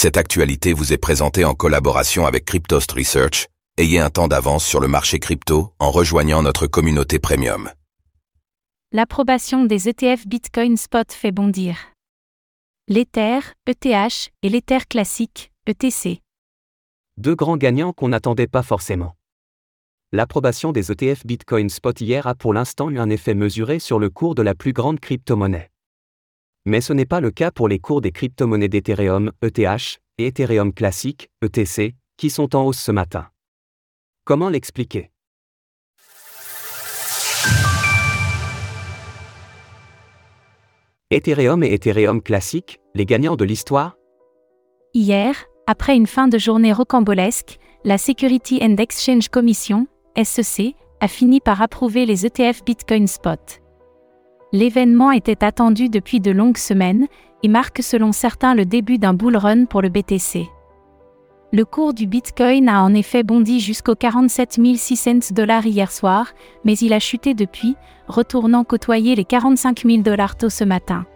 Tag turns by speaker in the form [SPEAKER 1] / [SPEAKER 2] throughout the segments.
[SPEAKER 1] Cette actualité vous est présentée en collaboration avec Cryptost Research. Ayez un temps d'avance sur le marché crypto en rejoignant notre communauté premium.
[SPEAKER 2] L'approbation des ETF Bitcoin Spot fait bondir. L'Ether, ETH, et l'Ether classique, ETC.
[SPEAKER 3] Deux grands gagnants qu'on n'attendait pas forcément. L'approbation des ETF Bitcoin Spot hier a pour l'instant eu un effet mesuré sur le cours de la plus grande crypto-monnaie. Mais ce n'est pas le cas pour les cours des crypto-monnaies d'Ethereum, ETH, et Ethereum classique, ETC, qui sont en hausse ce matin. Comment l'expliquer? Ethereum et Ethereum classique, les gagnants de l'histoire?
[SPEAKER 2] Hier, après une fin de journée rocambolesque, la Security and Exchange Commission, SEC, a fini par approuver les ETF Bitcoin Spot. L'événement était attendu depuis de longues semaines et marque selon certains le début d'un bull run pour le BTC. Le cours du Bitcoin a en effet bondi jusqu'aux 47 600 dollars hier soir, mais il a chuté depuis, retournant côtoyer les 45 000 dollars tôt ce matin.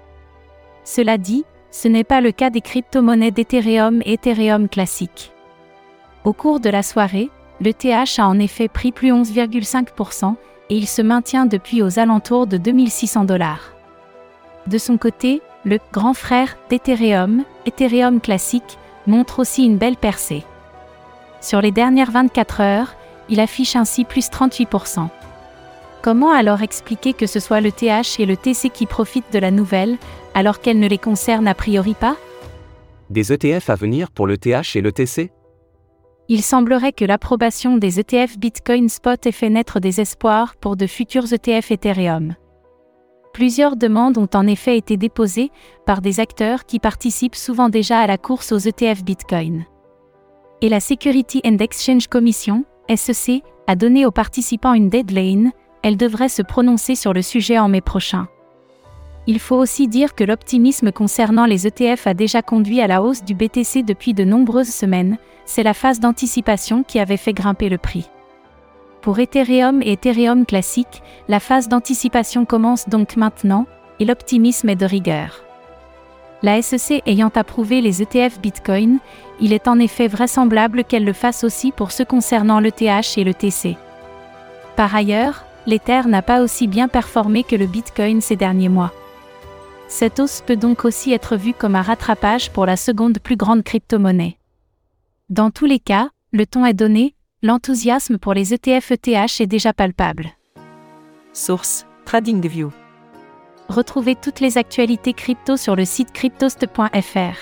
[SPEAKER 2] Cela dit, ce n'est pas le cas des crypto-monnaies d'Ethereum et Ethereum classique. Au cours de la soirée, le TH a en effet pris plus 11,5%, et il se maintient depuis aux alentours de 2600 dollars. De son côté, le grand frère d'Ethereum, Ethereum classique, montre aussi une belle percée. Sur les dernières 24 heures, il affiche ainsi plus 38%. Comment alors expliquer que ce soit le TH et le TC qui profitent de la nouvelle, alors qu'elle ne les concerne a priori pas?
[SPEAKER 3] Des ETF à venir pour le TH et le TC
[SPEAKER 2] il semblerait que l'approbation des ETF Bitcoin Spot ait fait naître des espoirs pour de futurs ETF Ethereum. Plusieurs demandes ont en effet été déposées par des acteurs qui participent souvent déjà à la course aux ETF Bitcoin. Et la Security and Exchange Commission, SEC, a donné aux participants une deadline, elle devrait se prononcer sur le sujet en mai prochain. Il faut aussi dire que l'optimisme concernant les ETF a déjà conduit à la hausse du BTC depuis de nombreuses semaines, c'est la phase d'anticipation qui avait fait grimper le prix. Pour Ethereum et Ethereum classique, la phase d'anticipation commence donc maintenant, et l'optimisme est de rigueur. La SEC ayant approuvé les ETF Bitcoin, il est en effet vraisemblable qu'elle le fasse aussi pour ceux concernant l'ETH et le TC. Par ailleurs, l'Ether n'a pas aussi bien performé que le Bitcoin ces derniers mois. Cette hausse peut donc aussi être vue comme un rattrapage pour la seconde plus grande crypto-monnaie. Dans tous les cas, le ton est donné, l'enthousiasme pour les ETF ETH est déjà palpable.
[SPEAKER 4] Source TradingView.
[SPEAKER 2] Retrouvez toutes les actualités crypto sur le site cryptost.fr.